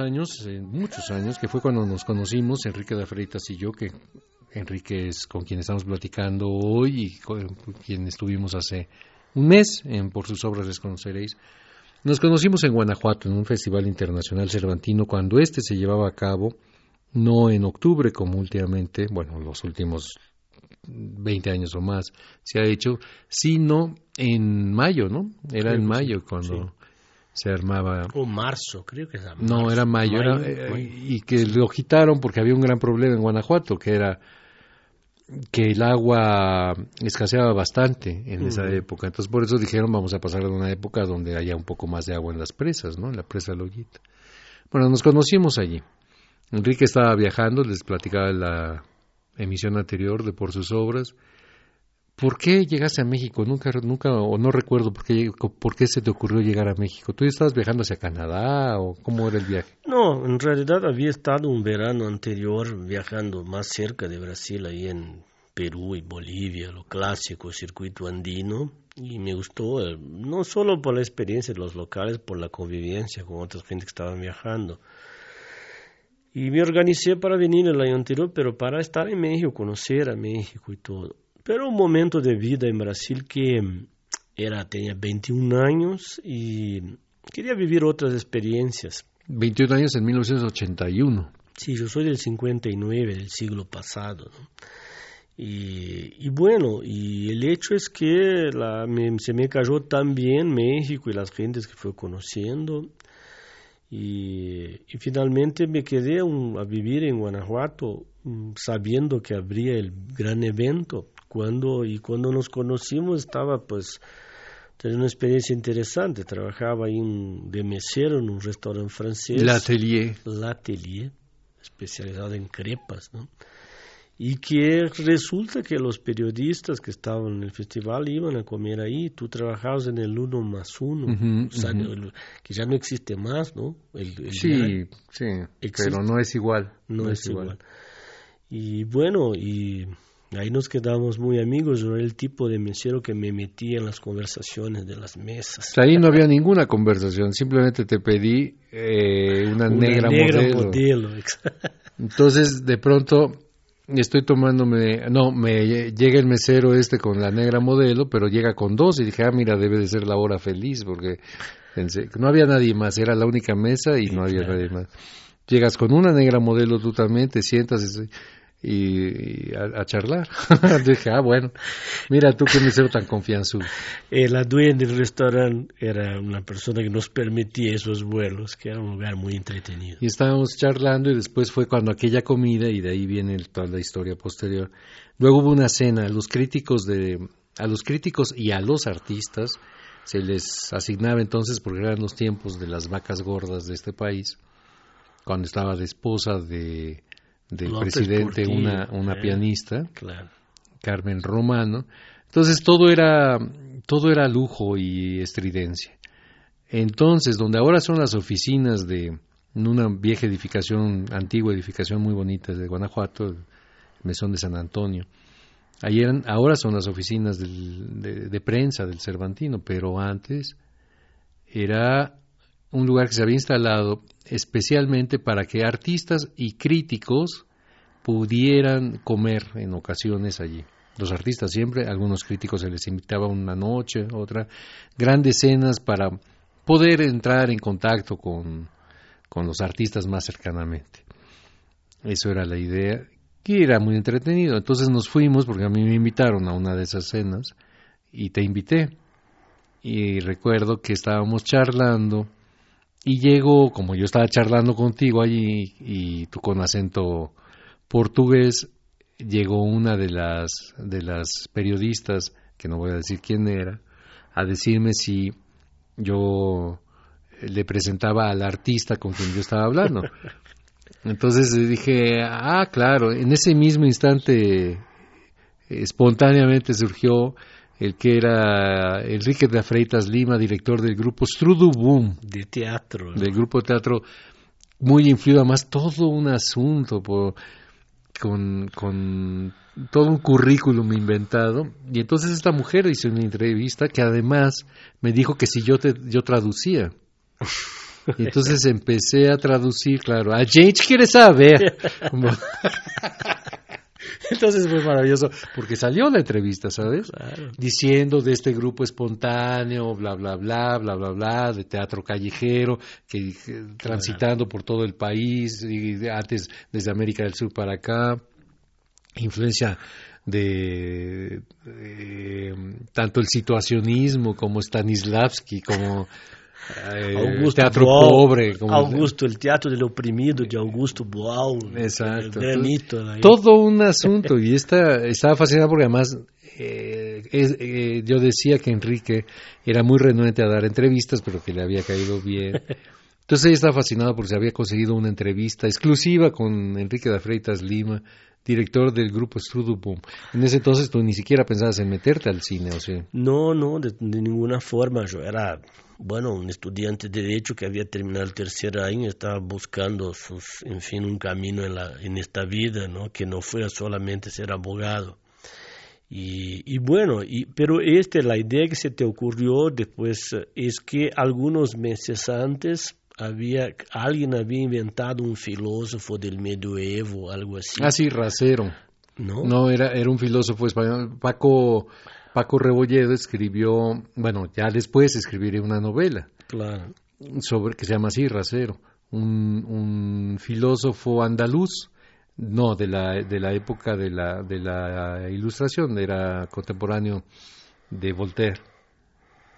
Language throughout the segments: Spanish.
años, eh, muchos años, que fue cuando nos conocimos, Enrique de Freitas y yo, que Enrique es con quien estamos platicando hoy y con quien estuvimos hace un mes en Por sus obras les conoceréis. Nos conocimos en Guanajuato, en un festival internacional cervantino, cuando este se llevaba a cabo, no en octubre como últimamente, bueno, los últimos 20 años o más se ha hecho, sino en mayo, ¿no? Era en mayo cuando se armaba O marzo, creo que era no, era mayo, era, Mayo, eh, mayo. y que lo quitaron porque había un gran problema en Guanajuato, que era que el agua escaseaba bastante en esa época. Entonces, por eso dijeron, vamos a pasar a una época donde haya un poco más de agua en las presas, ¿no? En la presa Lollita. Bueno, nos conocimos allí. Enrique estaba viajando, les platicaba en la emisión anterior de Por sus obras. ¿Por qué llegaste a México? Nunca, nunca, o no recuerdo por qué, por qué se te ocurrió llegar a México. ¿Tú estabas viajando hacia Canadá o cómo era el viaje? No, en realidad había estado un verano anterior viajando más cerca de Brasil, ahí en Perú y Bolivia, lo clásico circuito andino, y me gustó, eh, no solo por la experiencia de los locales, por la convivencia con otras gente que estaban viajando. Y me organicé para venir el año anterior, pero para estar en México, conocer a México y todo. Pero un momento de vida en Brasil que mm, era, tenía 21 años y quería vivir otras experiencias. 21 años en 1981. Sí, yo soy del 59, del siglo pasado. ¿no? Y, y bueno, y el hecho es que la, me- se me cayó tan bien México y las gentes que fui conociendo. Y, y finalmente me quedé un- a vivir en Guanajuato mm, sabiendo que habría el gran evento. Cuando, y cuando nos conocimos estaba pues tenía una experiencia interesante. Trabajaba ahí en- de mesero en un restaurante francés. L'Atelier. L'Atelier, especializado en crepas, ¿no? Y que resulta que los periodistas que estaban en el festival iban a comer ahí, tú trabajabas en el uno más uno, Ujú, o sea, ujú. el- que ya no existe más, ¿no? El, el Sí, sí, Existe. pero no es igual. no, es igual. Y bueno, y ahí nos quedamos muy amigos, yo era el tipo de mesero que me metía en las conversaciones de las mesas. Ahí no había ninguna conversación, simplemente te pedí eh, una, Una negra, negra modelo. modelo. Entonces, de pronto, estoy tomándome, no, me llega el mesero este con la negra modelo, pero llega con dos y dije, ah, mira, debe de ser la hora feliz, porque pensé no había nadie más, era la única mesa y no había nadie más. Llegas con una negra modelo tú también, te sientas y, y a, a charlar. dije, ah, bueno, mira tú qué mesero tan confianzudo. Eh, la dueña del restaurante era una persona que nos permitía esos vuelos, que era un lugar muy entretenido. Y estábamos charlando y después fue cuando aquella comida y de ahí viene el- toda la historia posterior. Luego hubo una cena, a los críticos de a los críticos y a los artistas se les asignaba entonces porque eran los tiempos de las vacas gordas de este país, cuando estaba de esposa de del López presidente Portillo, una una eh. pianista Claro. Carmen Romano. Entonces todo era todo era lujo y estridencia. Entonces, donde ahora son las oficinas de en una vieja edificación, antigua edificación muy bonita de Guanajuato, el Mesón de San Antonio. Ahí eran, ahora son las oficinas del- de, de prensa del Cervantino, pero antes era un lugar que se había instalado especialmente para que artistas y críticos pudieran comer en ocasiones allí. Los artistas siempre, algunos críticos se les invitaba una noche, otra, grandes cenas para poder entrar en contacto con, con los artistas más cercanamente. Eso era la idea, que era muy entretenido. Entonces nos fuimos, porque a mí me invitaron a una de esas cenas, y te invité. Y recuerdo que estábamos charlando, y llegó, como yo estaba charlando contigo allí, y tú con acento portugués, llegó una de las, de las periodistas, que no voy a decir quién era, a decirme si yo le presentaba al artista con quien yo estaba hablando. Entonces dije, ah, claro, en ese mismo instante espontáneamente surgió el que era Enrique de Freitas Lima, director del grupo Strudu Boom. De teatro. Del grupo de teatro muy influido, además todo un asunto por, con, con todo un currículum inventado. Y entonces esta mujer hizo una entrevista que además me dijo que si yo, te, yo traducía. Y entonces empecé a traducir, claro, a gente quiere saber. Entonces fue maravilloso, porque salió la entrevista, ¿sabes? Diciendo de este grupo espontáneo, bla, bla, bla, bla, bla, bla, de teatro callejero, que transitando por todo el país, y antes desde América del Sur para acá, influencia de, de tanto el situacionismo como Stanislavski, como eh, Augusto teatro Boal, pobre. Como, Augusto, el teatro del oprimido de Augusto Boal. Exacto. El granito, ahí. Todo un asunto y esta estaba fascinada porque además eh, eh, yo decía que Enrique era muy renuente a dar entrevistas, pero que le había caído bien. Entonces ella estaba fascinada porque se había conseguido una entrevista exclusiva con Enrique de Freitas Lima, director del grupo Strudubum. En ese entonces tú ni siquiera pensabas en meterte al cine, o sea. No, no, de, de ninguna forma. Yo era, bueno, un estudiante de Derecho que había terminado el tercer año, estaba buscando, sus, en fin, un camino en, la, en esta vida, ¿no? Que no fuera solamente ser abogado. Y, y bueno, y, pero esta, la idea que se te ocurrió después eh, es que algunos meses antes había, alguien había inventado un filósofo del medioevo, algo así. Ah, sí, Rasero. ¿no? No, era, era un filósofo español. Paco, Paco Rebolledo escribió, bueno, ya después escribiría una novela Claro. sobre que se llama así, Rasero, un, un filósofo andaluz, no, de la, de la época de la, de la ilustración, era contemporáneo de Voltaire.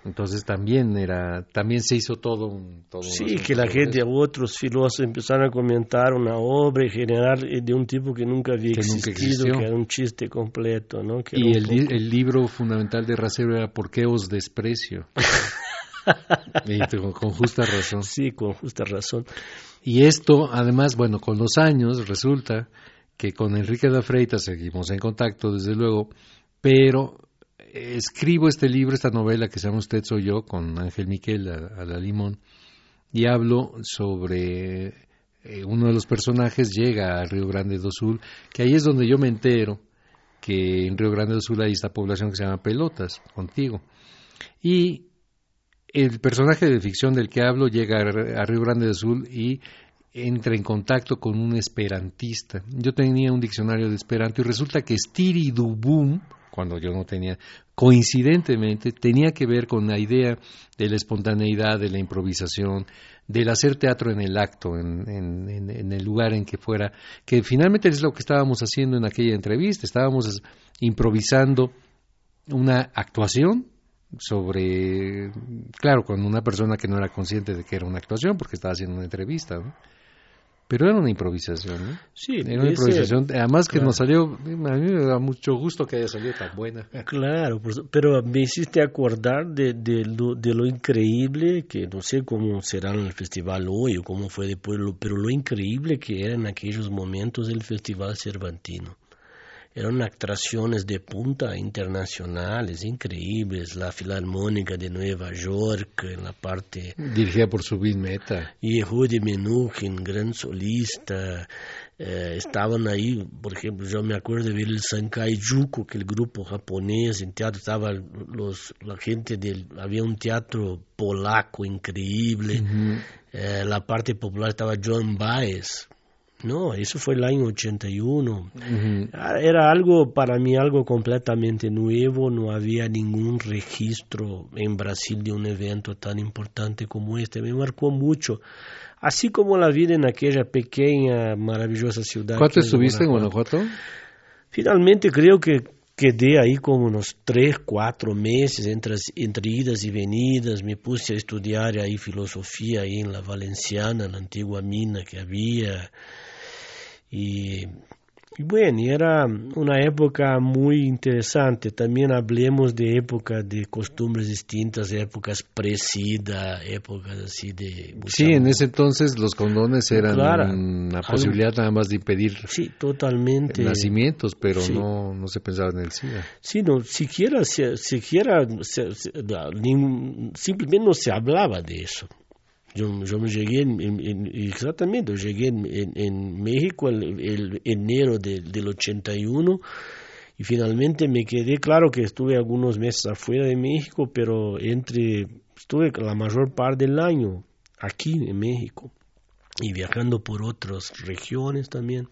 Entonces también era, también se hizo todo un, todo Sí, que la gente, otros filósofos empezaron a comentar una obra en general eh, de un tipo que nunca había Que nunca existido, existió. que era un chiste completo, ¿no? Que Y el, li- el libro fundamental de Rasero era ¿Por qué os desprecio? y con justa razón. Sí, con justa razón. Y esto, además, bueno, con los años resulta que con Enrique da Freitas seguimos en contacto, desde luego, pero escribo este libro, esta novela que se llama Usted soy yo, con Ángel Miquel a, la Limón, y hablo sobre eh, uno de los personajes llega a Río Grande do Sul, que ahí es donde yo me entero que en Río Grande do Sul hay esta población que se llama Pelotas, contigo. Y el personaje de ficción del que hablo llega a, Río Grande do Sul y entra en contacto con un esperantista. Yo tenía un diccionario de esperanto y resulta que Stiridubum, cuando yo no tenía, coincidentemente tenía que ver con la idea de la espontaneidad, de la improvisación, del hacer teatro en el acto, en, en- en- el lugar en que fuera, que finalmente es lo que estábamos haciendo en aquella entrevista, estábamos improvisando una actuación sobre, claro, con una persona que no era consciente de que era una actuación porque estaba haciendo una entrevista, ¿no? Pero era una improvisación, ¿no? Sí, Era una ese- improvisación, además que claro. nos salió, a mí me da mucho gusto que haya salido tan buena. Claro, su- pero me hiciste acordar de, de, lo, de lo increíble, que no sé cómo será en el festival hoy o cómo fue después, pero lo increíble que era en aquellos momentos el Festival Cervantino. Eran atracciones de punta internacionales, increíbles, la Filarmónica de Nueva York, en la parte Dirigida por Subin Meta. y Rudy Menuhin, gran solista, eh, estaban ahí, por ejemplo, yo me acuerdo de ver el Sankai Juku, que el grupo japonés, en teatro estaba los, la gente del, había un teatro polaco increíble, eh, la parte popular estaba John Baez, No, eso fue el año 81. Ujú. Ah, Era algo, para mí, algo completamente nuevo. No había ningún registro en Brasil de un evento tan importante como este. Me marcó mucho. Así como la vida en aquella pequeña, maravillosa ciudad. ¿Cuánto estuviste en Guanajuato? Finalmente creo que quedé ahí como unos tres, cuatro meses entre, entre idas y venidas. Me puse a estudiar ahí filosofía ahí en la Valenciana, la antigua mina que había. Y, y bueno, era una época muy interesante. También hablemos de época de costumbres distintas, épocas presida, épocas así de... Sí, en ese entonces los condones eran Claro. una Algo- posibilidad nada más de impedir Sí, totalmente. nacimientos, pero Sí. no, no se pensaba en el SIDA. Sí, no, siquiera, siquiera simplemente no se hablaba de eso. Yo, yo me llegué en, en- en- exactamente, llegué en México el, el enero de- del 81 y finalmente me quedé, claro que estuve algunos meses afuera de México, pero entre, estuve la mayor parte del año aquí en México y viajando por otras regiones también.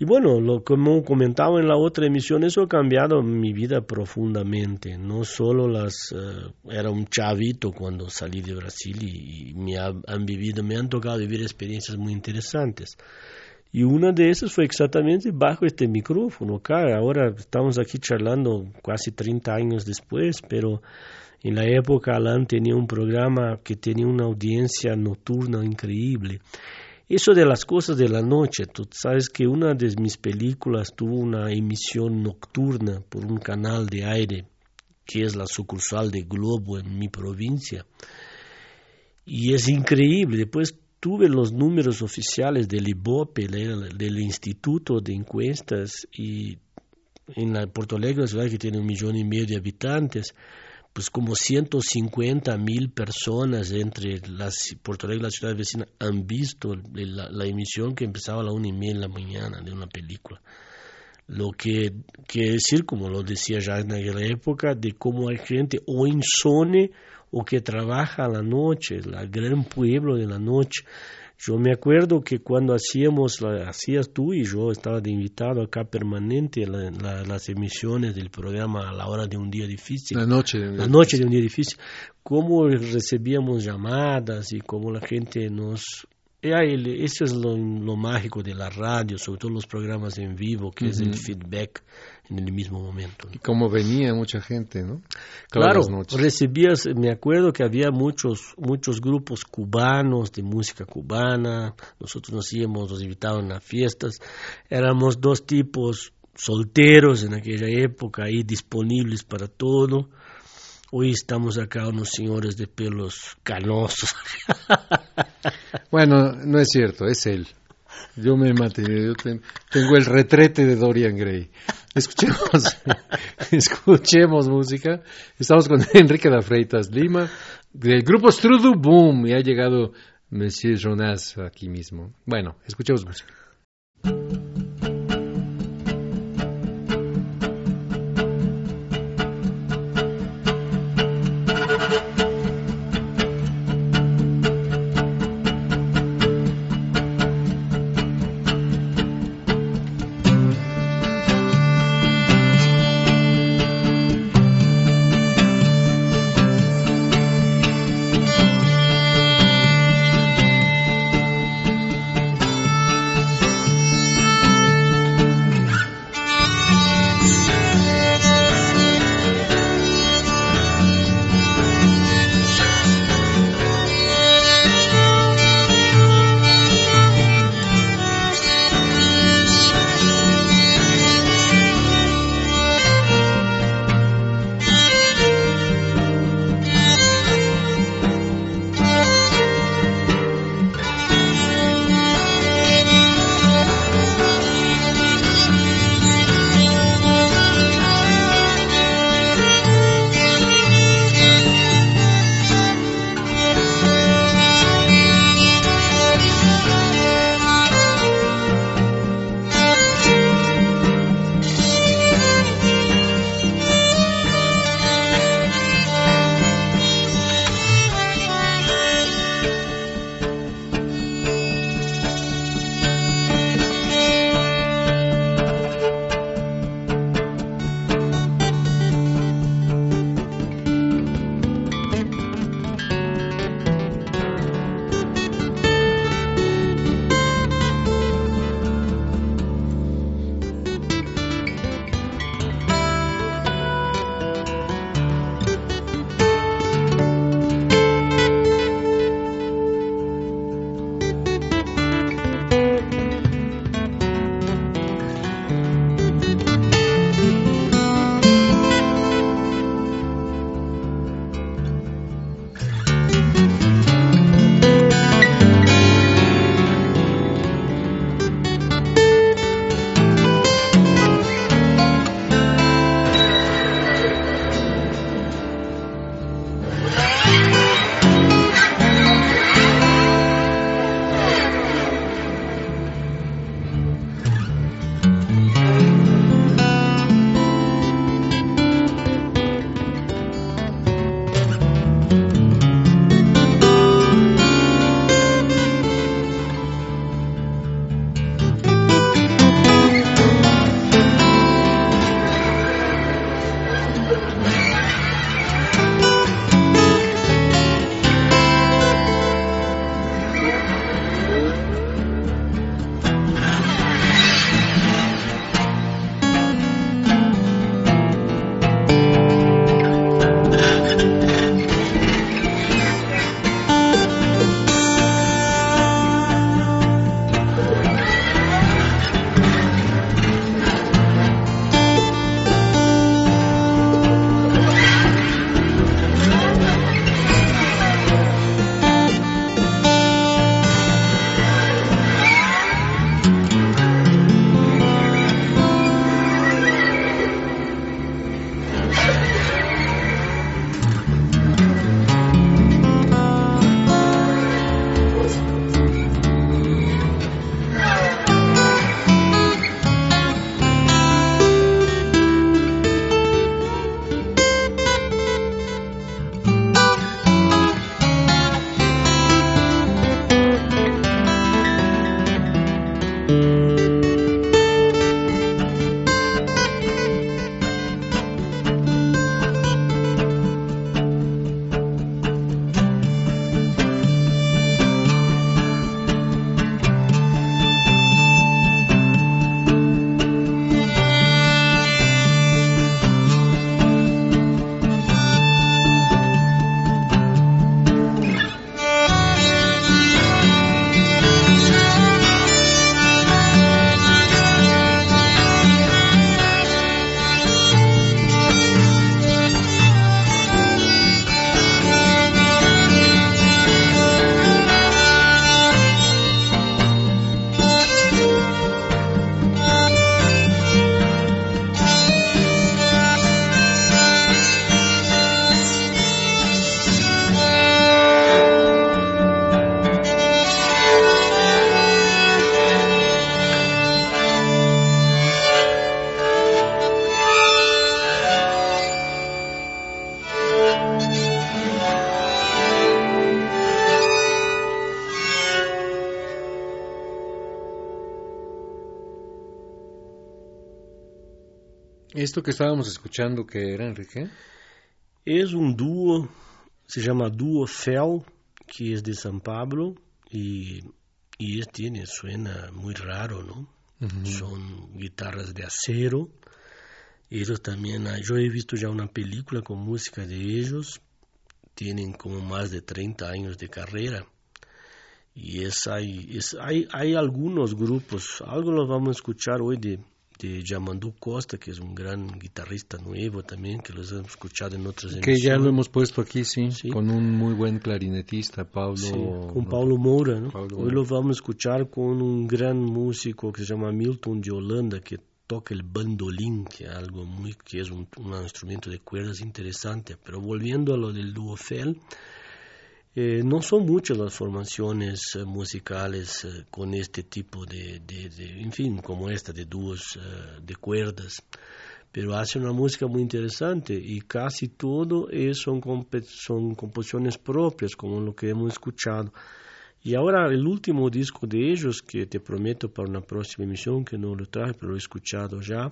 Y bueno, lo como comentaba en la otra emisión, eso ha cambiado mi vida profundamente. No solo las eh, era un chavito cuando salí de Brasil y, me ha- han vivido, me han tocado vivir experiencias muy interesantes. Y una de esas fue exactamente bajo este micrófono. Claro, ahora estamos aquí charlando casi 30 años después, pero en la época Alan tenía un programa que tenía una audiencia nocturna increíble. Eso de las cosas de la noche, tú sabes que una de mis películas tuvo una emisión nocturna por un canal de aire que es la sucursal de Globo en mi provincia. Y es increíble. Después tuve los números oficiales del IBOPE, del, del Instituto de Encuestas, y en la Porto Alegre, ciudad que tiene un millón y medio de habitantes, pues como 150 mil personas entre las Porto Alegre y la ciudad vecina han visto la, la emisión que empezaba a la una y media de la mañana de una película. Lo que quiere decir, como lo decía ya en aquella época, de cómo hay gente o insone o que trabaja a la noche, el gran pueblo de la noche. Yo me acuerdo que cuando hacíamos, la, hacías tú y yo, estaba de invitado acá permanente la, la, las emisiones del programa a la hora de un día difícil. La noche. La noche de un día difícil. Cómo recibíamos llamadas y cómo la gente nos... Eso es lo, lo, mágico de la radio, sobre todo los programas en vivo, que uh -huh. es el feedback en el mismo momento. ¿no? Y como venía mucha gente, ¿no? Claro, recibías, me acuerdo que había muchos, muchos grupos cubanos de música cubana, nosotros nos íbamos, nos invitaban a fiestas, éramos dos tipos solteros en aquella época, ahí disponibles para todo. Hoy estamos acá unos señores de pelos canosos. bueno, no es cierto, es él. Yo me mantenido, yo ten, tengo el retrete de Dorian Gray. Escuchemos, escuchemos música. Estamos con Enrique da Freitas Lima, del grupo Strudu Boom, y ha llegado Monsieur Jonas aquí mismo. Bueno, escuchemos música. Esto que estábamos escuchando, que era Enrique? Es un dúo, se llama Dúo Fel, que es de San Pablo y, y tiene, suena muy raro, ¿no? Son guitarras de acero. Ellos también, yo he visto ya una película con música de ellos, tienen como más de 30 años de carrera. Y es, hay, es, hay, hay algunos grupos, algo lo vamos a escuchar hoy de, de Yamandu Costa, que es un gran guitarrista nuevo también, que los hemos escuchado en otras Que ya lo hemos puesto aquí, sí, con un muy buen clarinetista, Pablo. con Paulo Moura, ¿no? Hoy lo vamos a escuchar con un gran músico que se llama Milton de Holanda, que toca el bandolín, que es algo muy, que es un, un instrumento de cuerdas interesante. Pero volviendo a lo del dúo Fell, eh, no son muchas las formaciones eh, musicales eh, con este tipo de, de, en fin, como esta, de dúos de cuerdas, pero hace una música muy interesante y casi todo es, son, son composiciones propias, como lo que hemos escuchado. Y ahora el último disco de ellos, que te prometo para una próxima emisión, que no lo traje, pero lo he escuchado ya,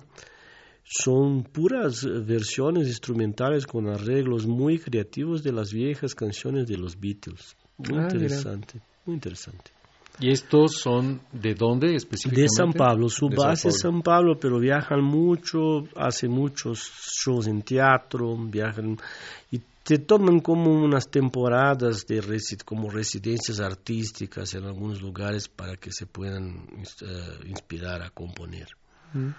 son puras versiones instrumentales con arreglos muy creativos de las viejas canciones de los Beatles. Muy ah, interesante, muy interesante. ¿Y estos son de dónde específicamente? De San Pablo, su base es San Pablo, pero viajan mucho, hacen muchos shows en teatro, viajan y te toman como unas temporadas de como residencias artísticas en algunos lugares para que se puedan eh, inspirar a componer. Mm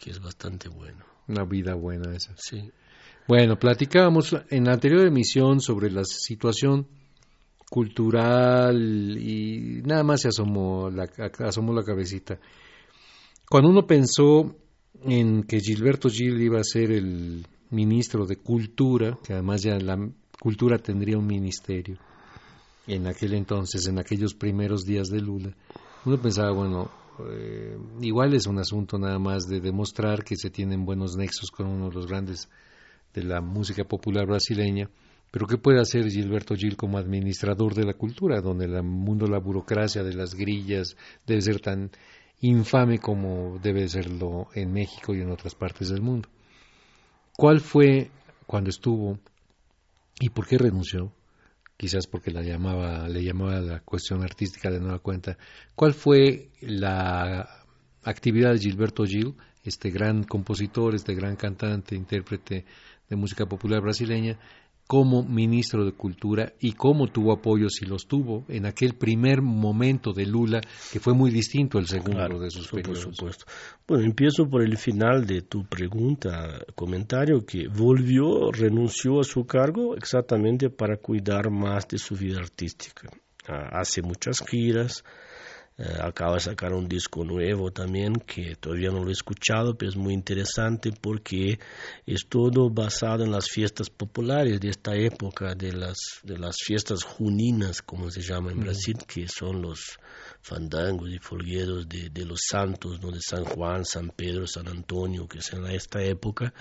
que es bastante bueno. Una vida buena esa. Sí. Bueno, platicábamos en la anterior emisión sobre la situación cultural y nada más se asomó la, asomó la cabecita. Cuando uno pensó en que Gilberto Gil iba a ser el ministro de Cultura, que además ya la cultura tendría un ministerio en aquel entonces, en aquellos primeros días de Lula, uno pensaba, bueno, eh, igual es un asunto nada más de demostrar que se tienen buenos nexos con uno de los grandes de la música popular brasileña, pero ¿qué puede hacer Gilberto Gil como administrador de la cultura, donde el mundo la burocracia, de las grillas, debe ser tan infame como debe serlo en México y en otras partes del mundo? ¿Cuál fue cuando estuvo y por qué renunció? Quizás porque la llamaba, le llamaba la cuestión artística de nueva cuenta. ¿Cuál fue la actividad de Gilberto Gil, este gran compositor, este gran cantante, intérprete de música popular brasileña, como ministro de Cultura y cómo tuvo apoyo, si los tuvo, en aquel primer momento de Lula, que fue muy distinto al segundo de sus periodos. Por supuesto. Bueno, empiezo por el final de tu pregunta, comentario, que volvió, renunció a su cargo exactamente para cuidar más de su vida artística. Ah, hace muchas giras, eh, acaba de sacar un disco nuevo también que todavía no lo he escuchado, pero es muy interesante porque es todo basado en las fiestas populares de esta época, de las, de las fiestas juninas, como se llama en Brasil, que son los fandangos y folgueros de, de, los santos, ¿no? de San Juan, San Pedro, San Antonio, que es en esta época,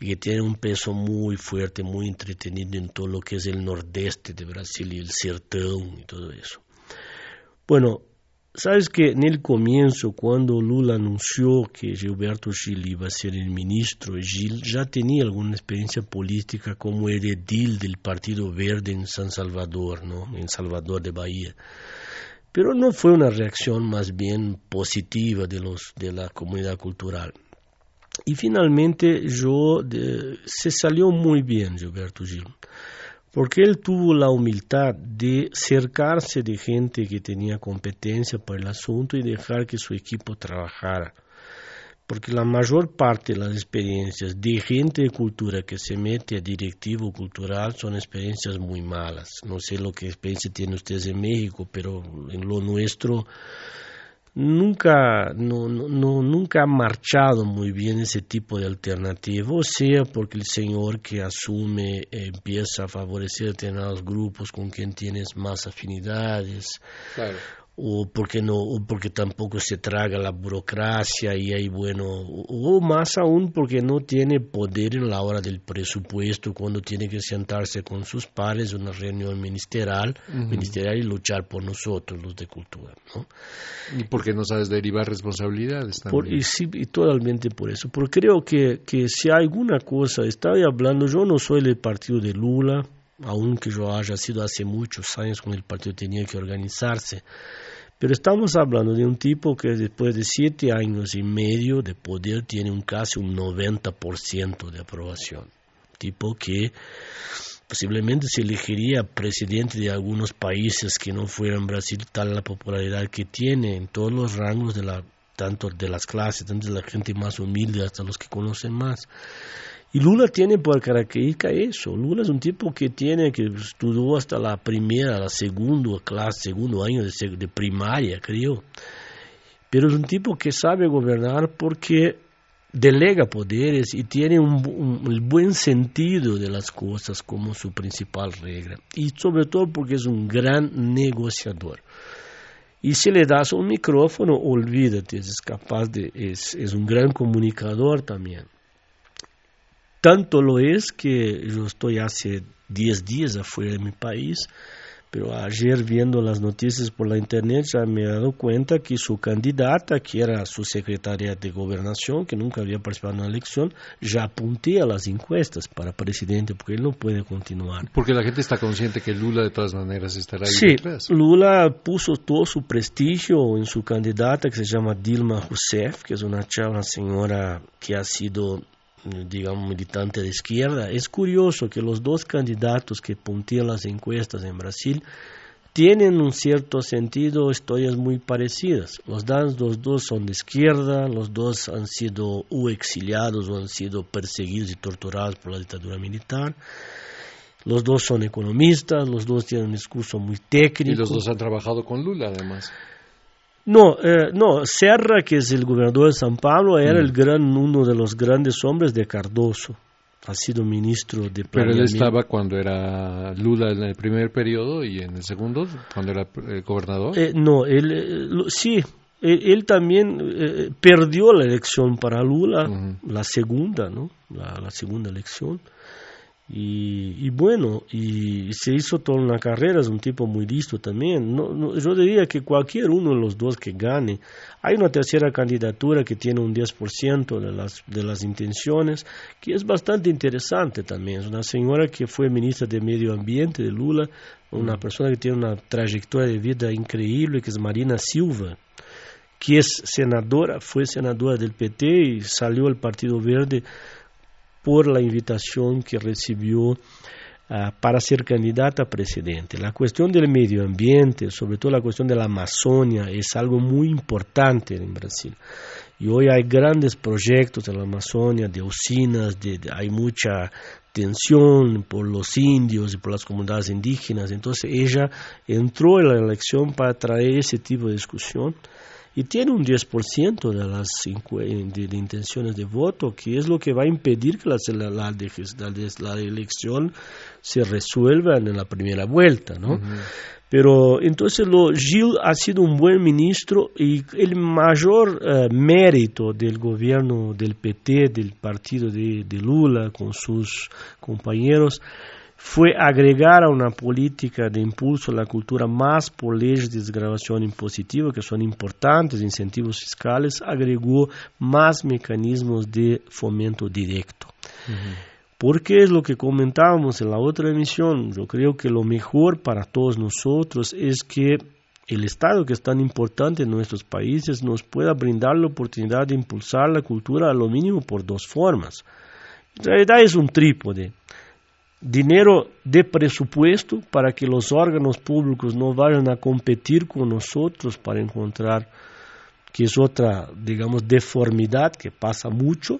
y que tienen un peso muy fuerte, muy entretenido en todo lo que es el nordeste de Brasil y el sertón y todo eso. Bueno, Sabes que en el comienzo, cuando Lula anunció que Gilberto Gil iba a ser el ministro, Gil ya tenía alguna experiencia política como edil del Partido Verde en San Salvador, ¿no? en Salvador de Bahía. Pero no fue una reacción más bien positiva de, los, de la comunidad cultural. Y finalmente yo, se salió muy bien Gilberto Gil porque él tuvo la humildad de cercarse de gente que tenía competencia para el asunto y dejar que su equipo trabajara. Porque la mayor parte de las experiencias de gente de cultura que se mete a directivo cultural son experiencias muy malas. No sé lo que experiencia tienen ustedes en México, pero en lo nuestro nunca, no, no, nunca ha marchado muy bien ese tipo de alternativa, o sea, porque el señor que asume empieza a favorecer determinados grupos con quien tienes más afinidades, o porque no o porque tampoco se traga la burocracia y hay bueno o, más aún porque no tiene poder en la hora del presupuesto cuando tiene que sentarse con sus pares en una reunión ministerial ministerial y luchar por nosotros los de cultura ¿no? Y porque no sabes derivar responsabilidades Por- también. y sí, y totalmente por eso. Porque creo que, que si hay alguna cosa, estaba hablando, yo no soy del partido de Lula, aunque yo haya sido hace muchos años cuando el partido tenía que organizarse. Pero estamos hablando de un tipo que después de siete años y medio de poder tiene un casi un 90% de aprobación. Tipo que posiblemente se elegiría presidente de algunos países que no fueran Brasil tal la popularidad que tiene en todos los rangos de la tanto de las clases, tanto de la gente más humilde hasta los que conocen más. Y Lula tiene por característica eso. Lula es un tipo que tiene que estudió hasta la primera, la segunda clase, segundo año de, de primaria, creo. Pero es un tipo que sabe gobernar porque delega poderes y tiene un, un- buen sentido de las cosas como su principal regla. Y sobre todo porque es un gran negociador. Y si le das un micrófono, olvídate, es capaz de, es, es un gran comunicador también. Tanto lo es que yo estoy hace 10 días afuera de mi país, pero ayer viendo las noticias por la internet ya me he dado cuenta que su candidata, que era su secretaria de gobernación, que nunca había participado en una elección, ya puntea las encuestas para presidente, porque él no puede continuar. Porque la gente está consciente que Lula de todas maneras estará ahí Sí, detrás. Lula puso todo su prestigio en su candidata que se llama Dilma Rousseff, que es una chava, una señora que ha sido, digamos, militante de izquierda. Es curioso que los dos candidatos que puntean las encuestas en Brasil tienen un cierto sentido historias muy parecidas. Los, dos- los dos son de izquierda, los dos han sido o exiliados o han sido perseguidos y torturados por la dictadura militar. Los dos son economistas, los dos tienen un discurso muy técnico. Y los dos han trabajado con Lula, además. No, eh, no, Serra, que es el gobernador de San Pablo, era el gran, uno de los grandes hombres de Cardoso. Ha sido ministro de Pero él estaba cuando era Lula en el primer periodo y en el segundo, cuando era eh, gobernador. Eh, no, él, eh, lo- sí, él, él también eh, perdió la elección para Lula, la segunda, ¿no? La, la segunda elección. Y, y bueno, y se hizo toda una carrera, es un tipo muy listo también. No, no, yo diría que cualquier uno de los dos que gane. Hay una tercera candidatura que tiene un 10% de las, de las intenciones, que es bastante interesante también. Es una señora que fue ministra de Medio Ambiente de Lula, una persona que tiene una trayectoria de vida increíble, que es Marina Silva que es senadora, fue senadora del PT y salió al Partido Verde por la invitación que recibió ah, para ser candidata a presidente. La cuestión del medio ambiente, sobre todo la cuestión de la Amazonia, es algo muy importante en Brasil. Y hoy hay grandes proyectos en la Amazonia, de usinas, de, de- hay mucha tensión por los indios y por las comunidades indígenas. Entonces ella entró en la elección para traer ese tipo de discusión y tiene un 10% de las de, de intenciones de voto, que es lo que va a impedir que la, la, la, elección se resuelva en la primera vuelta, ¿no? Pero entonces lo, Gil ha sido un buen ministro y el mayor eh, mérito del gobierno del PT, del partido de, de Lula con sus compañeros, fue agregar a una política de impulso a la cultura más por leyes de desgrabación impositiva, que son importantes, incentivos fiscales, agregó más mecanismos de fomento directo. Porque es lo que comentábamos en la otra emisión, yo creo que lo mejor para todos nosotros es que el Estado, que es tan importante en nuestros países, nos pueda brindar la oportunidad de impulsar la cultura a lo mínimo por dos formas. En realidad es un trípode. Dinero de presupuesto para que los órganos públicos no vayan a competir con nosotros para encontrar que es otra, digamos, deformidad que pasa mucho,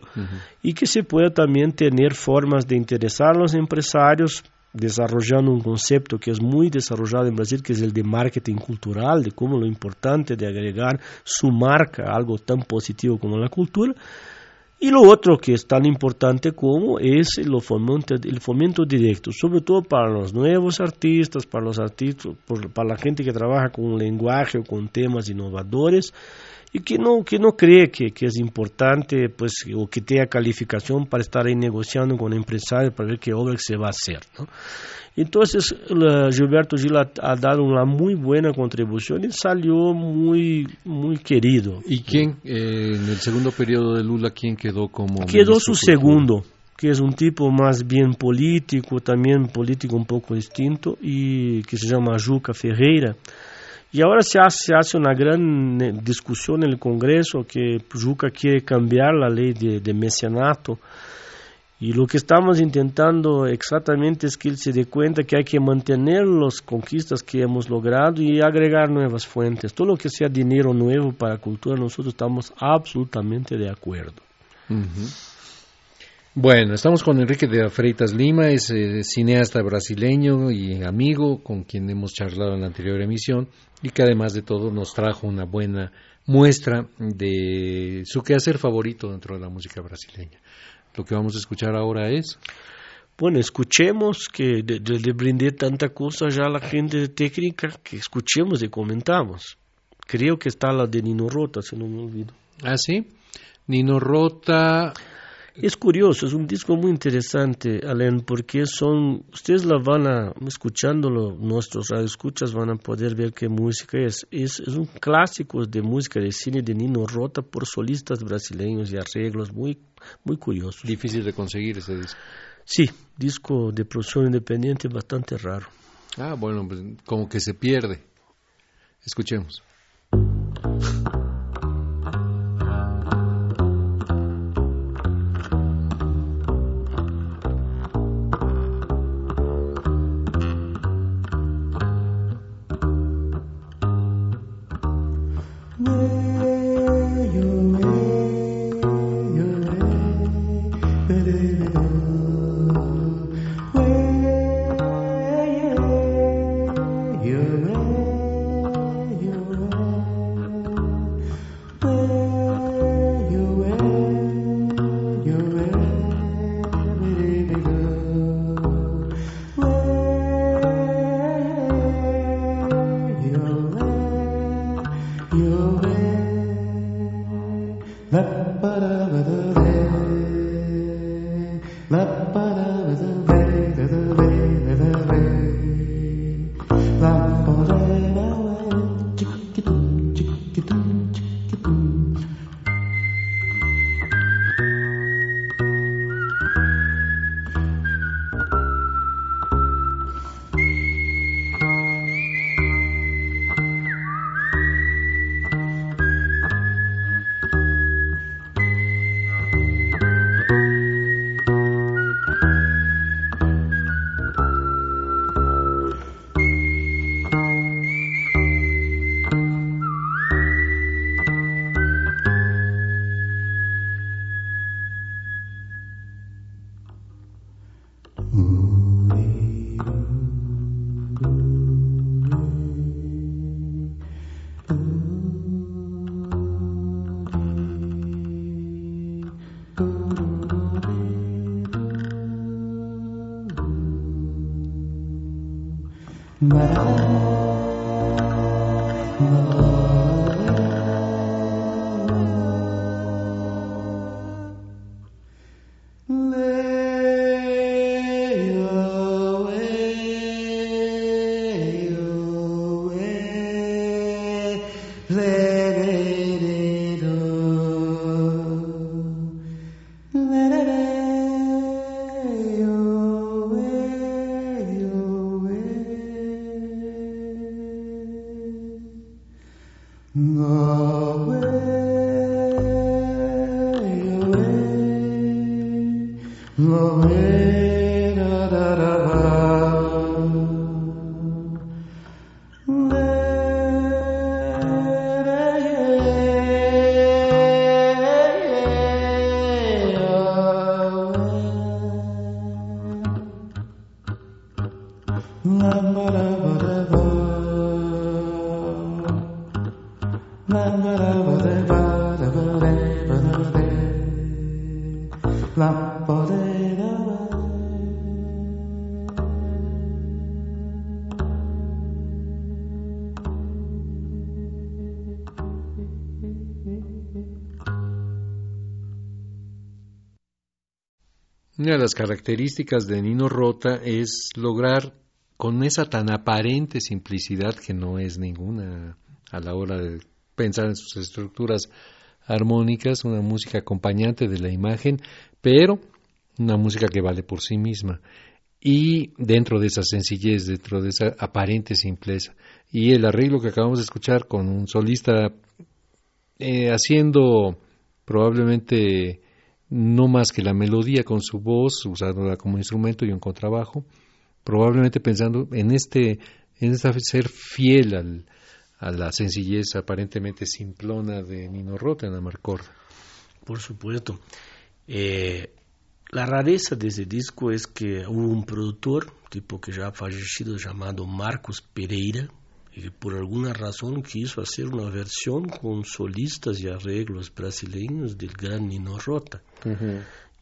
y que se pueda también tener formas de interesar a los empresarios desarrollando un concepto que es muy desarrollado en Brasil, que es el de marketing cultural, de cómo lo importante de agregar su marca a algo tan positivo como la cultura, Y lo otro que es tan importante como es el fomento, el fomento directo, sobre todo para los nuevos artistas, para los artistas, por- para la gente que trabaja con lenguaje o con temas innovadores y que no, que no cree que, que es importante pues, o que tenga calificación para estar ahí negociando con empresarios para ver qué obra se va a hacer. ¿no? Entonces, Gilberto Gil ha, ha dado una muy buena contribución y salió muy, muy querido. ¿Y quién, eh, en el segundo periodo de Lula, quién quedó como... Quedó su segundo, que es un tipo más bien político, también político un poco distinto, y que se llama Juca Ferreira. Y ahora se hace, una gran eh, discusión en el Congreso que Juca quiere cambiar la ley de, de mecenato. Y lo que estamos intentando exactamente es que él se dé cuenta que hay que mantener las conquistas que hemos logrado y agregar nuevas fuentes. Todo lo que sea dinero nuevo para cultura, nosotros estamos absolutamente de acuerdo. Bueno, estamos con Enrique de Freitas Lima, es eh, cineasta brasileño y amigo con quien hemos charlado en la anterior emisión y que además de todo nos trajo una buena muestra de su quehacer favorito dentro de la música brasileña. Lo que vamos a escuchar ahora es... Bueno, escuchemos que de, de- de brindé tanta cosa ya a la gente de técnica que escuchemos y comentamos. Creo que está la de Nino Rota, si no me olvido. Ah, sí, Nino Rota... Es curioso, es un disco muy interesante, Alain, porque son, ustedes la van a, escuchándolo, nuestros radioescuchas van a poder ver qué música es. Es, es un clásico de música de cine de Nino Rota por solistas brasileños y arreglos muy, muy curiosos. Difícil de conseguir ese disco. Sí, disco de producción independiente bastante raro. Ah, bueno, pues como que se pierde. Escuchemos. Oh. Una de las características de Nino Rota es lograr con esa tan aparente simplicidad que no es ninguna a la hora de pensar en sus estructuras armónicas, una música acompañante de la imagen, pero una música que vale por sí misma. Y dentro de esa sencillez, dentro de esa aparente simpleza. Y el arreglo que acabamos de escuchar con un solista eh, haciendo probablemente no más que la melodía con su voz, usándola como instrumento y un contrabajo, probablemente pensando en este, en ser fiel al, a la sencillez aparentemente simplona de Nino Rota en Amarcord. Por supuesto. Eh, la rareza de ese disco es que hubo un productor, tipo que ya ha fallecido, llamado Marcos Pereira, y por alguna razón quiso hacer una versión con solistas y arreglos brasileños del gran Nino Rota.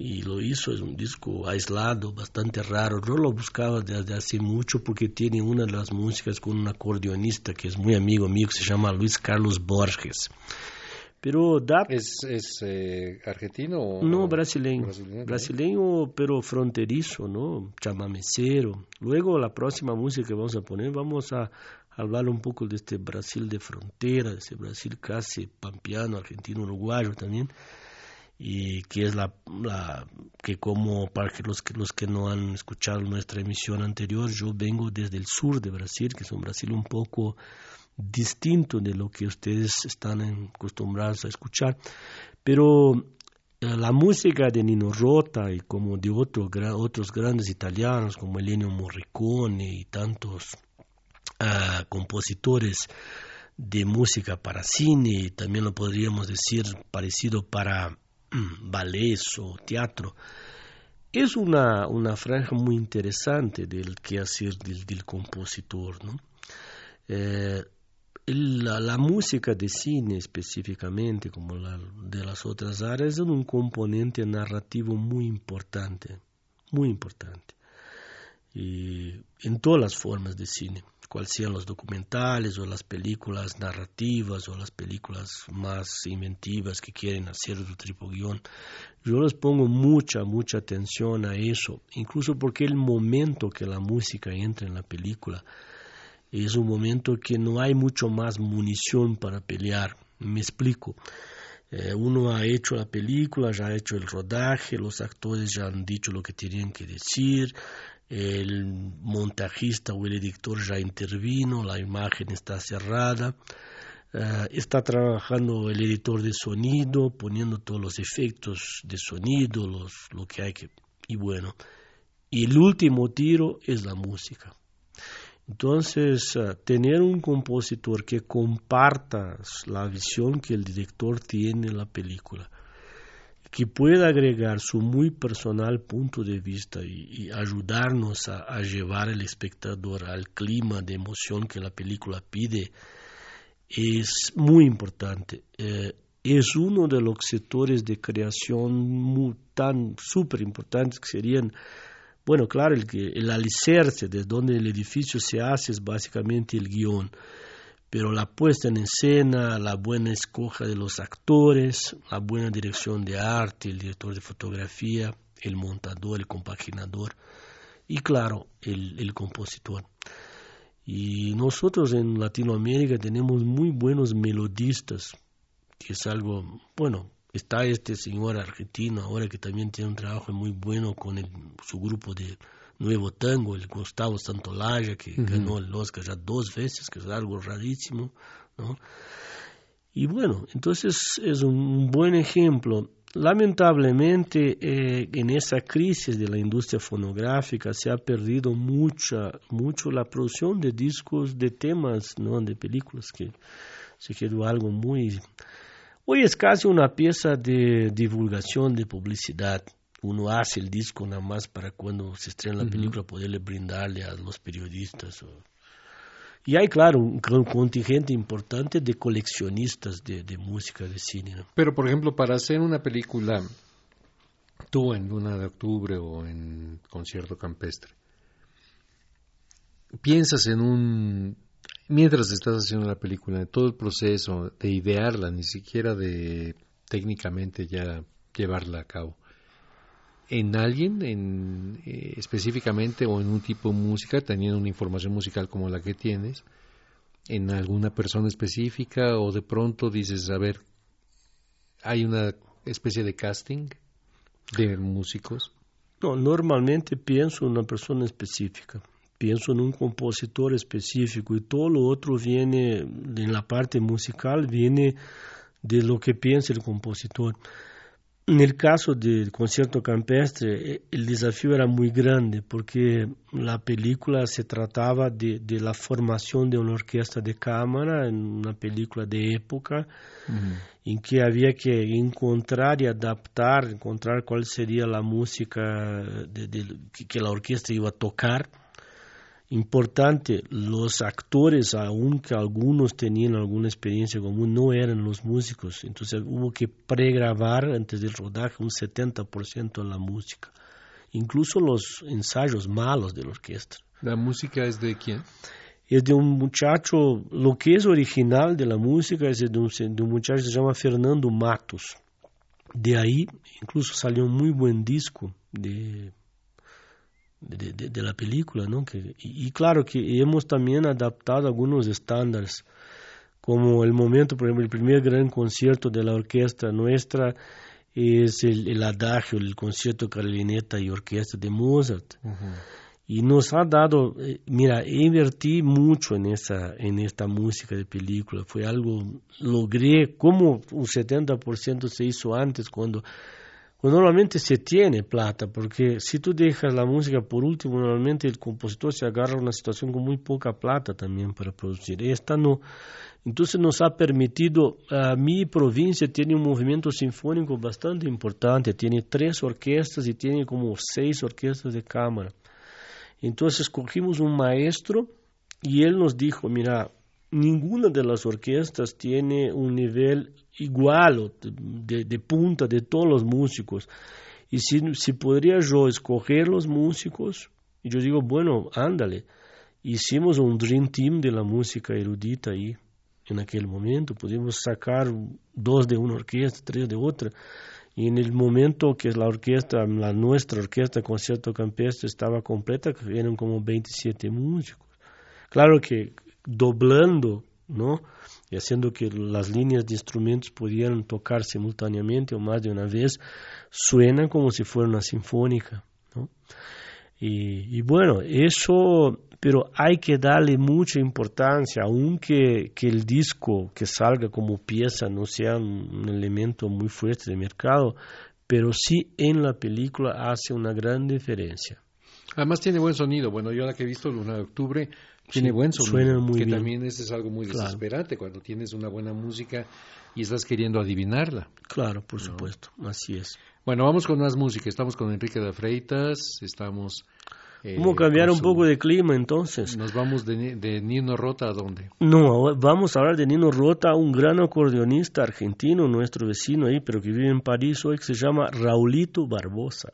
Y lo hizo, es un disco aislado, bastante raro. Yo lo buscaba desde hace mucho porque tiene una de las músicas con un acordeonista que es muy amigo mío, que se llama Luis Carlos Borges. Pero da... ¿Es, es eh, argentino? O no, brasileño. Brasileño, brasileño pero fronterizo, ¿no? Chamamecero. Luego la próxima música que vamos a poner, vamos a hablar un poco de este Brasil de frontera, de este Brasil casi pampeano, argentino, uruguayo también, y que es la, que como para que los, los que no han escuchado nuestra emisión anterior, yo vengo desde el sur de Brasil, que es un Brasil un poco distinto de lo que ustedes están acostumbrados a escuchar, pero eh, la música de Nino Rota y como de otro, otros grandes italianos como Ennio Morricone y tantos a compositores de música para cine, también lo podríamos decir parecido para mm, ballet o teatro. Es una, una franja muy interesante del quehacer del, del compositor. ¿no? Eh, la, música de cine específicamente, como la de las otras áreas, es un componente narrativo muy importante, muy importante, en todas las formas de cine cual sean los documentales o las películas narrativas o las películas más inventivas que quieren hacer su tipo guion. Yo les pongo mucha, mucha atención a eso, incluso porque el momento que la música entra en la película es un momento que no hay mucho más munición para pelear. Me explico. Eh, uno ha hecho la película, ya ha hecho el rodaje, los actores ya han dicho lo que tenían que decir, el montajista o el editor ya intervino, la imagen está cerrada, eh, está trabajando el editor de sonido, poniendo todos los efectos de sonido, lo que hay que... Y bueno, y el último tiro es la música. Entonces, eh, tener un compositor que comparta la visión que el director tiene en la película, que pueda agregar su muy personal punto de vista y, ayudarnos a, llevar al espectador al clima de emoción que la película pide, es muy importante. Eh, es uno de los sectores de creación muy, tan súper importantes que serían, bueno, claro, el, el alicerce de donde el edificio se hace es básicamente el guion pero la puesta en escena, la buena escoja de los actores, la buena dirección de arte, el director de fotografía, el montador, el compaginador y claro, el, compositor. Y nosotros en Latinoamérica tenemos muy buenos melodistas, que es algo, bueno, está este señor argentino ahora que también tiene un trabajo muy bueno con su grupo de nuevo tango, el Gustavo Santolaya, que ganó el Oscar ya dos veces, que es algo rarísimo, ¿no? Y bueno, entonces es un buen ejemplo. Lamentablemente, eh, en esa crisis de la industria fonográfica se ha perdido mucha, mucho la producción de discos, de temas, ¿no? de películas, que se quedó algo muy... Hoy es casi una pieza de divulgación, de publicidad uno hace el disco nada más para cuando se estrena la película poderle brindarle a los periodistas. Y hay, claro, un, contingente importante de coleccionistas de, música de cine. Pero, por ejemplo, para hacer una película tú en Luna de Octubre o en Concierto Campestre, piensas en un... Mientras estás haciendo la película, todo el proceso de idearla, ni siquiera de técnicamente ya llevarla a cabo, en alguien en, eh, específicamente o en un tipo de música, teniendo una información musical como la que tienes, en alguna persona específica o de pronto dices, a ver, hay una especie de casting de músicos? No, normalmente pienso en una persona específica, pienso en un compositor específico y todo lo otro viene, en la parte musical, viene de lo que piensa el compositor. En el caso del concierto campestre, eh, el desafío era muy grande porque la película se trataba de, de la formación de una orquesta de cámara, en una película de época, en que había que encontrar y adaptar, encontrar cuál sería la música de, de, que la orquesta iba a tocar importante, los actores, aunque algunos tenían alguna experiencia común, no eran los músicos. Entonces hubo que pregrabar antes del rodaje un 70% de la música. Incluso los ensayos malos de la orquesta. ¿La música es de quién? Es de un muchacho, lo que es original de la música es de un, de un muchacho que se llama Fernando Matos. De ahí incluso salió un muy buen disco de de, de, de, la película, ¿no? Que, y, y, claro que hemos también adaptado algunos estándares, como el momento, por ejemplo, el primer gran concierto de la orquesta nuestra es el, el adagio, el concierto clarineta y orquesta de Mozart. Uh -huh. Y nos ha dado, eh, mira, invertí mucho en esa, en esta música de película. Fue algo, logré, como un 70% se hizo antes cuando normalmente se tiene plata, porque si tú dejas la música por último, normalmente el compositor se agarra a una situación con muy poca plata también para producir. Esta. Entonces nos ha permitido, a mi provincia tiene un movimiento sinfónico bastante importante, tiene tres orquestas y tiene como seis orquestas de cámara. Entonces escogimos un maestro y él nos dijo, mira, ninguna de las orquestas tiene un nivel igual de, punta de todos los músicos. Y si, si podría yo escoger los músicos, y yo digo, bueno, ándale. Hicimos un Dream Team de la música erudita ahí, en aquel momento. Pudimos sacar dos de una orquesta, tres de otra. Y en el momento que la orquesta, la nuestra orquesta Concierto Campestre estaba completa, eran como 27 músicos. Claro que doblando, ¿no? Y haciendo que las líneas de instrumentos pudieran tocar simultáneamente o más de una vez, suena como si fuera una sinfónica, ¿no? Y, y bueno, eso, pero hay que darle mucha importancia, aunque que el disco que salga como pieza no sea un, elemento muy fuerte de mercado, pero sí en la película hace una gran diferencia. Además tiene buen sonido. Bueno, yo la que he visto Luna de Octubre tiene Sí, buen sonido. suena muy que bien. también ese es algo muy Claro. desesperante cuando tienes una buena música y estás queriendo adivinarla. Claro, por supuesto, así es. Bueno, vamos con más música. Estamos con Enrique de Freitas, estamos... eh, ¿Cómo cambiar con un poco de clima entonces? Nos vamos de, de Nino Rota a dónde? No, vamos a hablar de Nino Rota, un gran acordeonista argentino, nuestro vecino ahí, pero que vive en París hoy, que se llama Raulito Barbosa.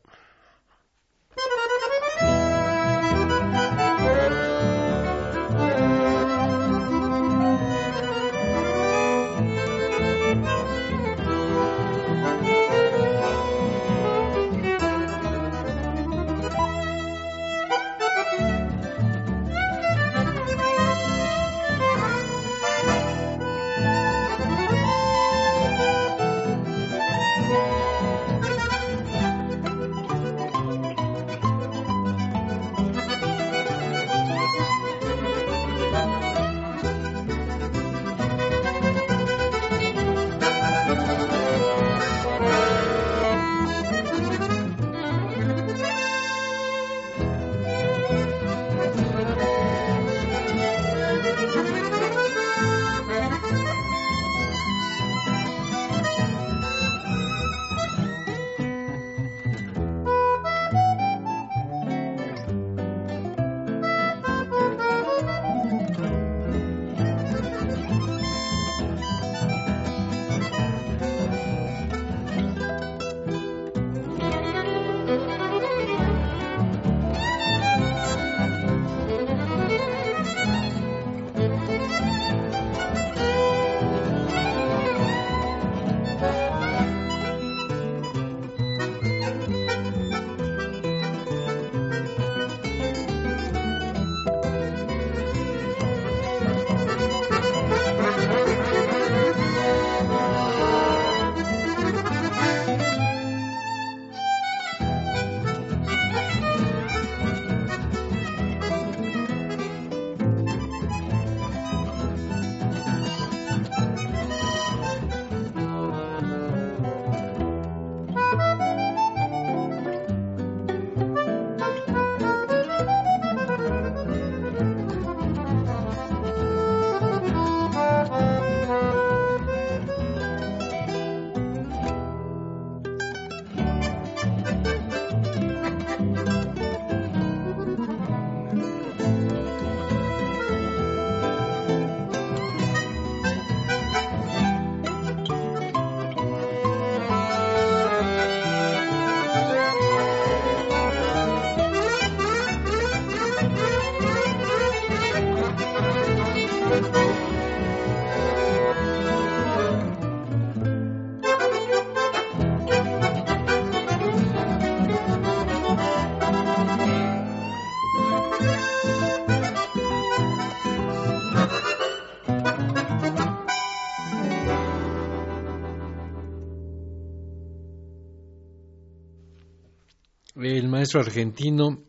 Maestro argentino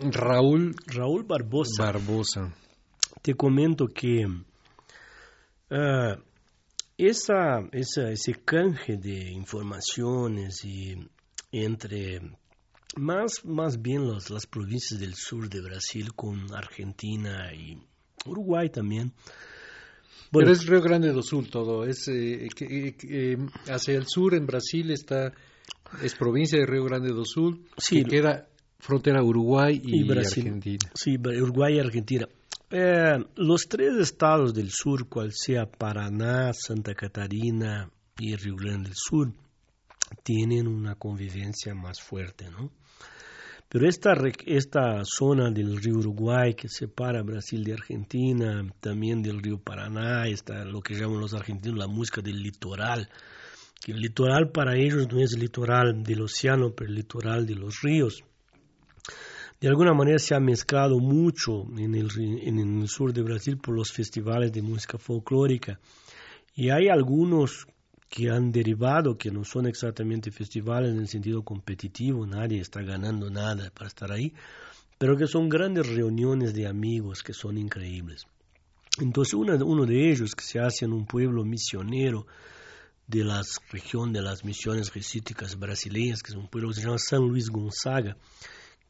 Raúl Raúl Barbosa. Barbosa. te comento que ah, esa, esa- ese canje de informaciones y entre más, más bien los- las provincias del sur de Brasil con Argentina y Uruguay también. Bueno, Pero es Río Grande do Sul todo. Es, eh, eh, que, eh, hacia el sur, en Brasil, está es provincia de Río Grande do Sul, Sí. que queda frontera Uruguay y, Y Brasil. Argentina. Sí, Uruguay y Argentina. Eh, los tres estados del sur, cual sea Paraná, Santa Catarina y Río Grande del Sur, tienen una convivencia más fuerte, ¿no? Pero esta, esta zona del río Uruguay que separa Brasil de Argentina, también del río Paraná, está lo que llaman los argentinos la música del litoral, que el litoral para ellos no es litoral del océano, pero el litoral de los ríos de alguna manera se ha mezclado mucho en el, sur de Brasil por los festivales de música folclórica. Y hay algunos que han derivado, que no son exactamente festivales en el sentido competitivo, nadie está ganando nada para estar ahí, pero que son grandes reuniones de amigos que son increíbles. Entonces uno de ellos que se hace en un pueblo misionero de la región de las misiones jesuíticas brasileñas, que es un pueblo que se llama San Luis Gonzaga,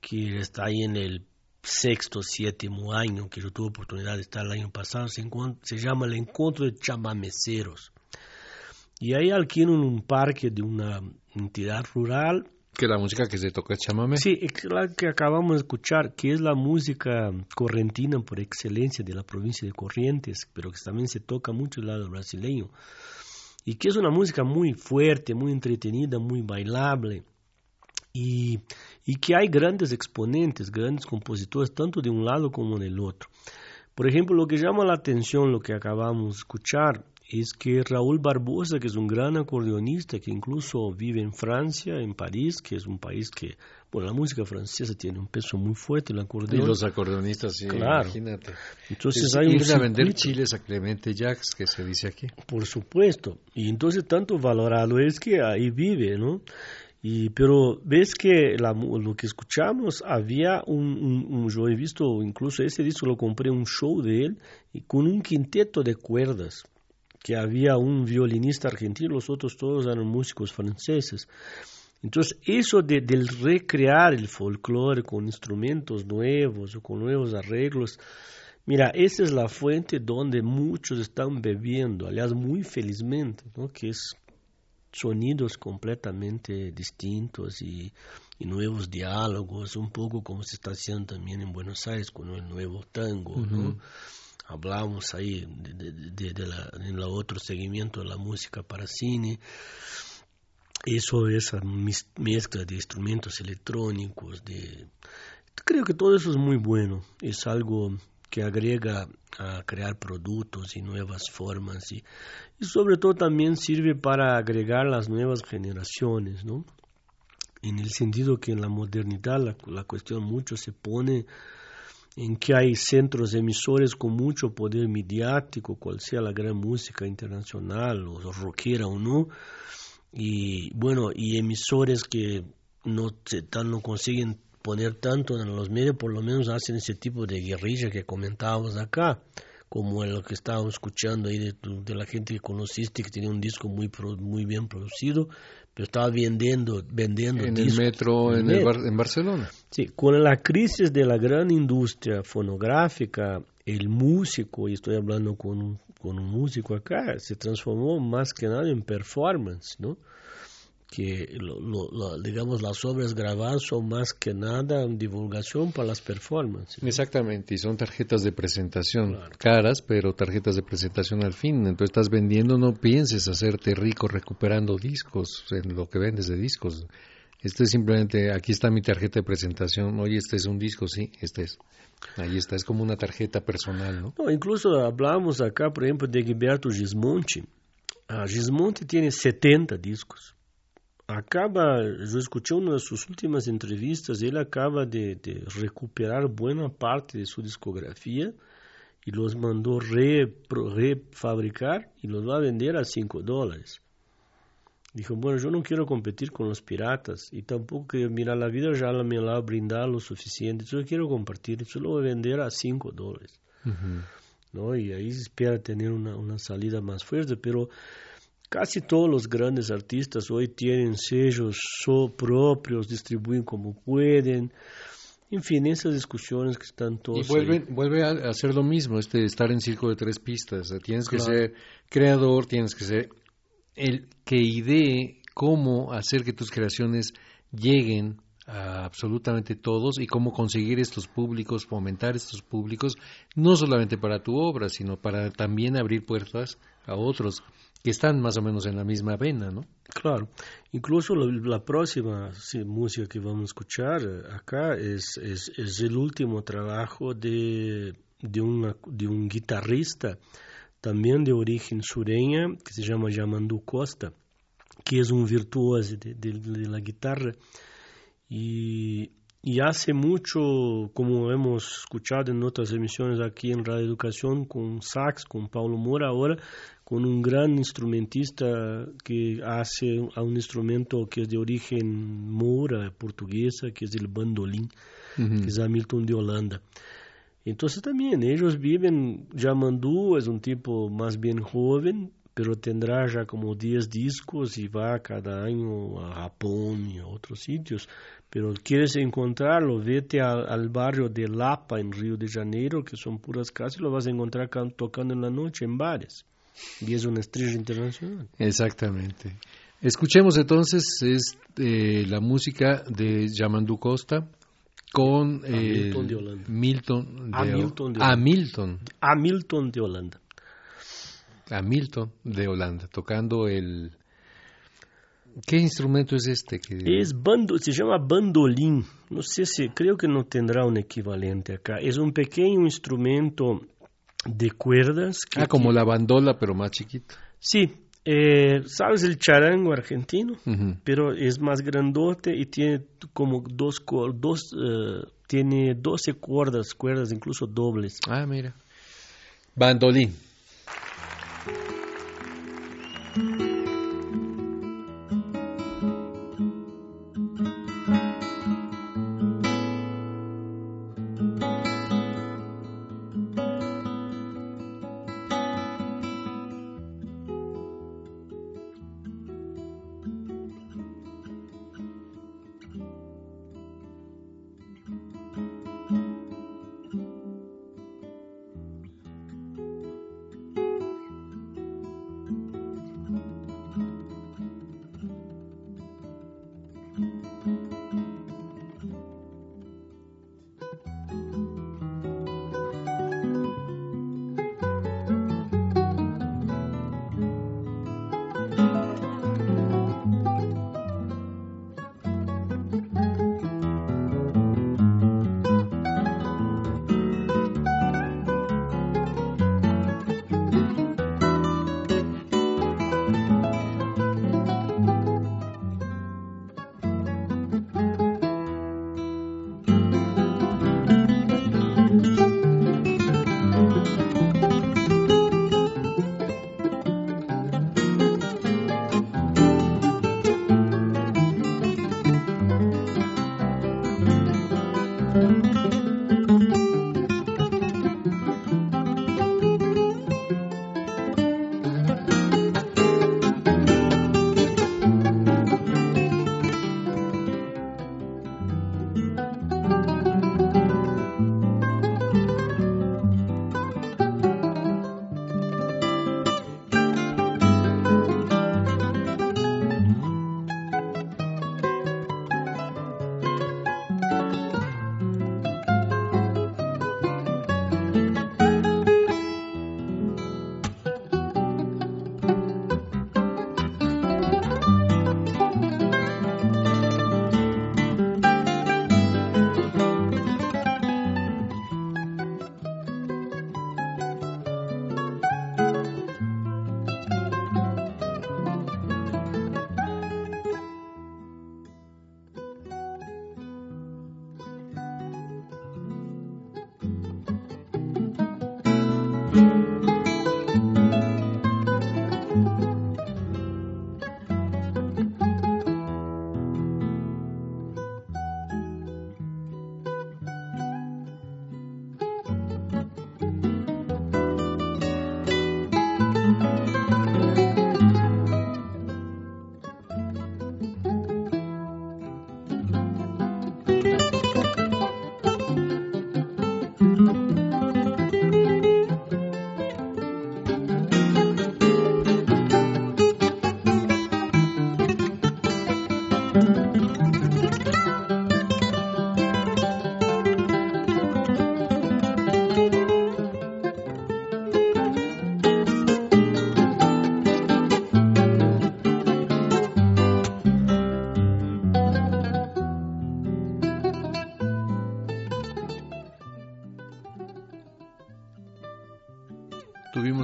que está ahí en el sexto, séptimo año, que yo tuve oportunidad de estar el año pasado, se, se llama el Encuentro de Chamameceros. Y ahí alquilan un parque de una entidad rural Que la música que se toca es chamamé. Sí, es la que acabamos de escuchar, que es la música correntina por excelencia de la provincia de Corrientes, pero que también se toca mucho el lado brasileño. Y que es una música muy fuerte, muy entretenida, muy bailable. Y, y que hay grandes exponentes, grandes compositores, tanto de un lado como del otro. Por ejemplo, lo que llama la atención, lo que acabamos de escuchar, es que Raúl Barbosa, que es un gran acordeonista, que incluso vive en Francia, en París, que es un país que, bueno, la música francesa tiene un peso muy fuerte, el Y acordeón. los acordeonistas, sí, Claro. imagínate. Entonces Es hay un ir a vender chiles a Clemente Jacques, que se dice aquí. Por supuesto. Y entonces tanto valorado es que ahí vive, ¿no? Y, pero ves que la lo que escuchamos, había un, un- un- yo he visto, incluso ese disco lo compré, un show de él, y con un quinteto de cuerdas, que había un violinista argentino, los otros todos eran músicos franceses. Entonces, eso de, recrear el folclore con instrumentos nuevos o con nuevos arreglos, mira, esa es la fuente donde muchos están bebiendo, aliás, muy felizmente, ¿no? que es sonidos completamente distintos y, y nuevos diálogos, un poco como se está haciendo también en Buenos Aires con el nuevo tango, ¿no? Hablamos ahí de, de- de- la, en el otro seguimiento de la música para cine. Eso, esa mezcla de instrumentos electrónicos, de... creo que todo eso es muy bueno. Es algo que agrega a crear productos y nuevas formas y, y sobre todo también sirve para agregar las nuevas generaciones, ¿no? En el sentido que en la modernidad la, la cuestión mucho se pone en que hay centros emisores con mucho poder mediático, cual sea la gran música internacional, o rockera o no, y bueno, y emisores que no, no consiguen poner tanto en los medios, por lo menos hacen ese tipo de guerrilla que comentábamos acá, como lo que estábamos escuchando ahí de, tu- de la gente que conociste, que tenía un disco muy, pro- muy bien producido, pero estaba vendiendo, vendiendo En el metro, En en, el el metro. Bar- en Barcelona. Sí, con la crisis de la gran industria fonográfica, el músico, y estoy hablando con un, con un músico acá, se transformó más que nada en performance, ¿no? Que, lo- lo- lo- digamos, las obras grabadas son más que nada divulgación para las performances. Exactamente, y son tarjetas de presentación Claro. caras, pero tarjetas de presentación al fin. Entonces estás vendiendo, no pienses hacerte rico recuperando discos, en lo que vendes de discos. Este es simplemente, aquí está mi tarjeta de presentación, oye, este es un disco, sí, este es. Ahí está, es como una tarjeta personal, ¿no? No, incluso hablamos acá, por ejemplo, de Gilberto Gismonti. Ah, Gismonti tiene 70 discos. Acaba, yo escuché una de sus últimas entrevistas, él acaba de, de recuperar buena parte de su discografía y los mandó re- refabricar y los va a vender a 5 dólares. Dijo, bueno, yo no quiero competir con los piratas y tampoco que, mira, la vida ya me la va a brindar lo suficiente, yo quiero compartir, yo lo voy a vender a 5 dólares. ¿no? Y ahí se espera tener una, una salida más fuerte, pero casi todos los grandes artistas hoy tienen sellos propios, distribuyen como pueden. En fin, esas discusiones que están todos. Y vuelve, vuelve a hacer lo mismo, este estar en circo de tres pistas. Tienes que ser creador, tienes que ser el que idee cómo hacer que tus creaciones lleguen a absolutamente todos y cómo conseguir estos públicos, fomentar estos públicos, no solamente para tu obra, sino para también abrir puertas a otros que están más o menos en la misma vena, ¿no? Claro. Incluso la, próxima música que vamos a escuchar eh, acá es, es, es el último trabajo de, de, una, de un guitarrista también de origen sureña, que se llama Yamandu Costa, que es un virtuoso de, de, la guitarra. Y, y, hace mucho, como hemos escuchado en otras emisiones aquí en Radio Educación, con sax, con Paulo Mora, ahora con un gran instrumentista que hace a un instrumento que es de origen moura, portuguesa, que es el bandolín, que es Hamilton de Holanda. Entonces también ellos viven, Yamandu es un tipo más bien joven, pero tendrá ya como 10 discos y va cada año a Japón y a otros sitios. Pero quieres encontrarlo, vete al, barrio de Lapa en Río de Janeiro, que son puras casas, y lo vas a encontrar tocando en la noche en bares. Y es una estrella internacional. Exactamente. Escuchemos entonces es, eh, la música de Yamandu Costa con Milton de Holanda. Milton de, Hamilton de A Milton. Hamilton de Holanda. A Milton de Holanda, tocando el... ¿Qué instrumento es este? Que... Es bando, se llama bandolín. No sé si, creo que no tendrá un equivalente acá. Es un pequeño instrumento de cuerdas. Que ah, como la bandola, pero más chiquita. Sí, eh, ¿sabes el charango argentino? Pero es más grandote y tiene como dos, dos uh, tiene 12 cuerdas, cuerdas incluso dobles. Ah, mira. Bandolín.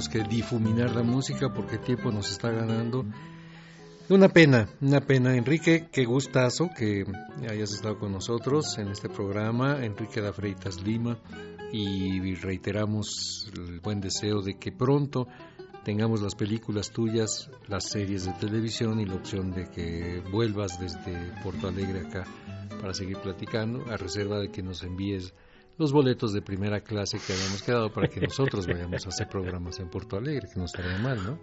Que difuminar la música porque el tiempo nos está ganando. Una pena, una pena. Enrique, qué gustazo que hayas estado con nosotros en este programa. Enrique da Freitas Lima. Y reiteramos el buen deseo de que pronto tengamos las películas tuyas, las series de televisión y la opción de que vuelvas desde Porto Alegre acá para seguir platicando, a reserva de que nos envíes los boletos de primera clase que habíamos quedado para que nosotros vayamos a hacer programas en Porto Alegre, que no estaría mal, ¿no?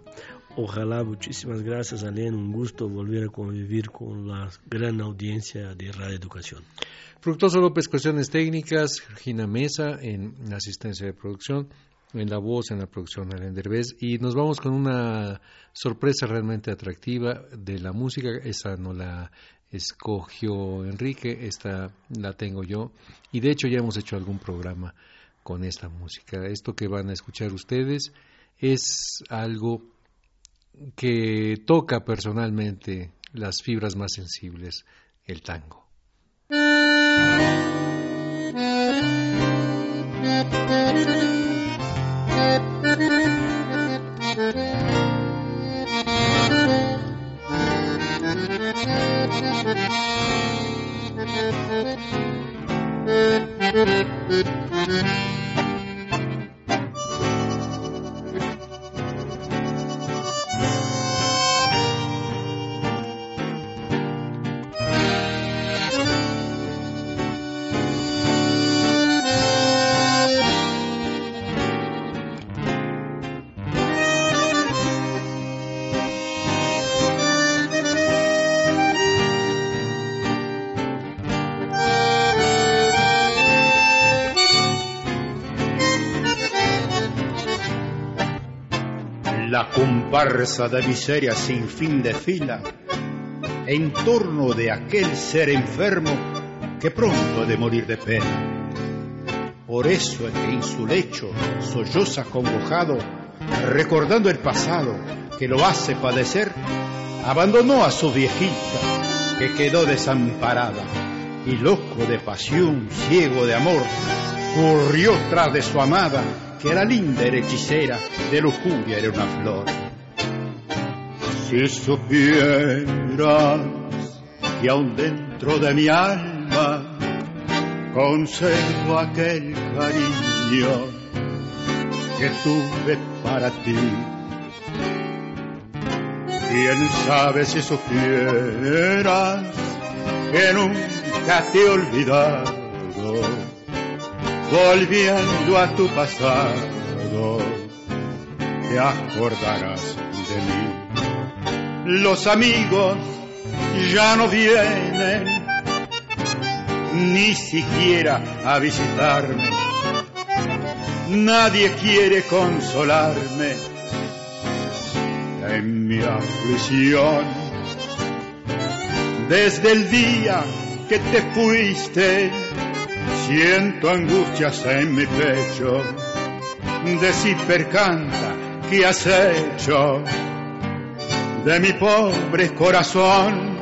Ojalá, muchísimas gracias, Alén. Un gusto volver a convivir con la gran audiencia de Radio Educación. Fructoso López, cuestiones técnicas, Gina Mesa en asistencia de producción, en la voz, en la producción Alain Derbez, y nos vamos con una sorpresa realmente atractiva de la música, esa no la escogió Enrique, esta la tengo yo y de hecho ya hemos hecho algún programa con esta música. Esto que van a escuchar ustedes es algo que toca personalmente las fibras más sensibles, el tango. Comparsa de miseria sin fin de fila en torno de aquel ser enfermo que pronto ha de morir de pena. Por eso es que en su lecho solloza congojado, recordando el pasado que lo hace padecer, abandonó a su viejita que quedó desamparada y loco de pasión, ciego de amor, corrió tras de su amada que era linda era hechicera, de lujuria era una flor. Si supieras que aún dentro de mi alma conservo aquel cariño que tuve para ti. Quién sabe si supieras que nunca te he olvidado volviendo a tu pasado, te acordarás. Los amigos ya no vienen, ni siquiera a visitarme. Nadie quiere consolarme en mi aflicción. Desde el día que te fuiste, Siento angustias en mi pecho, decir percanta ¿qué has hecho? De mi pobre corazón,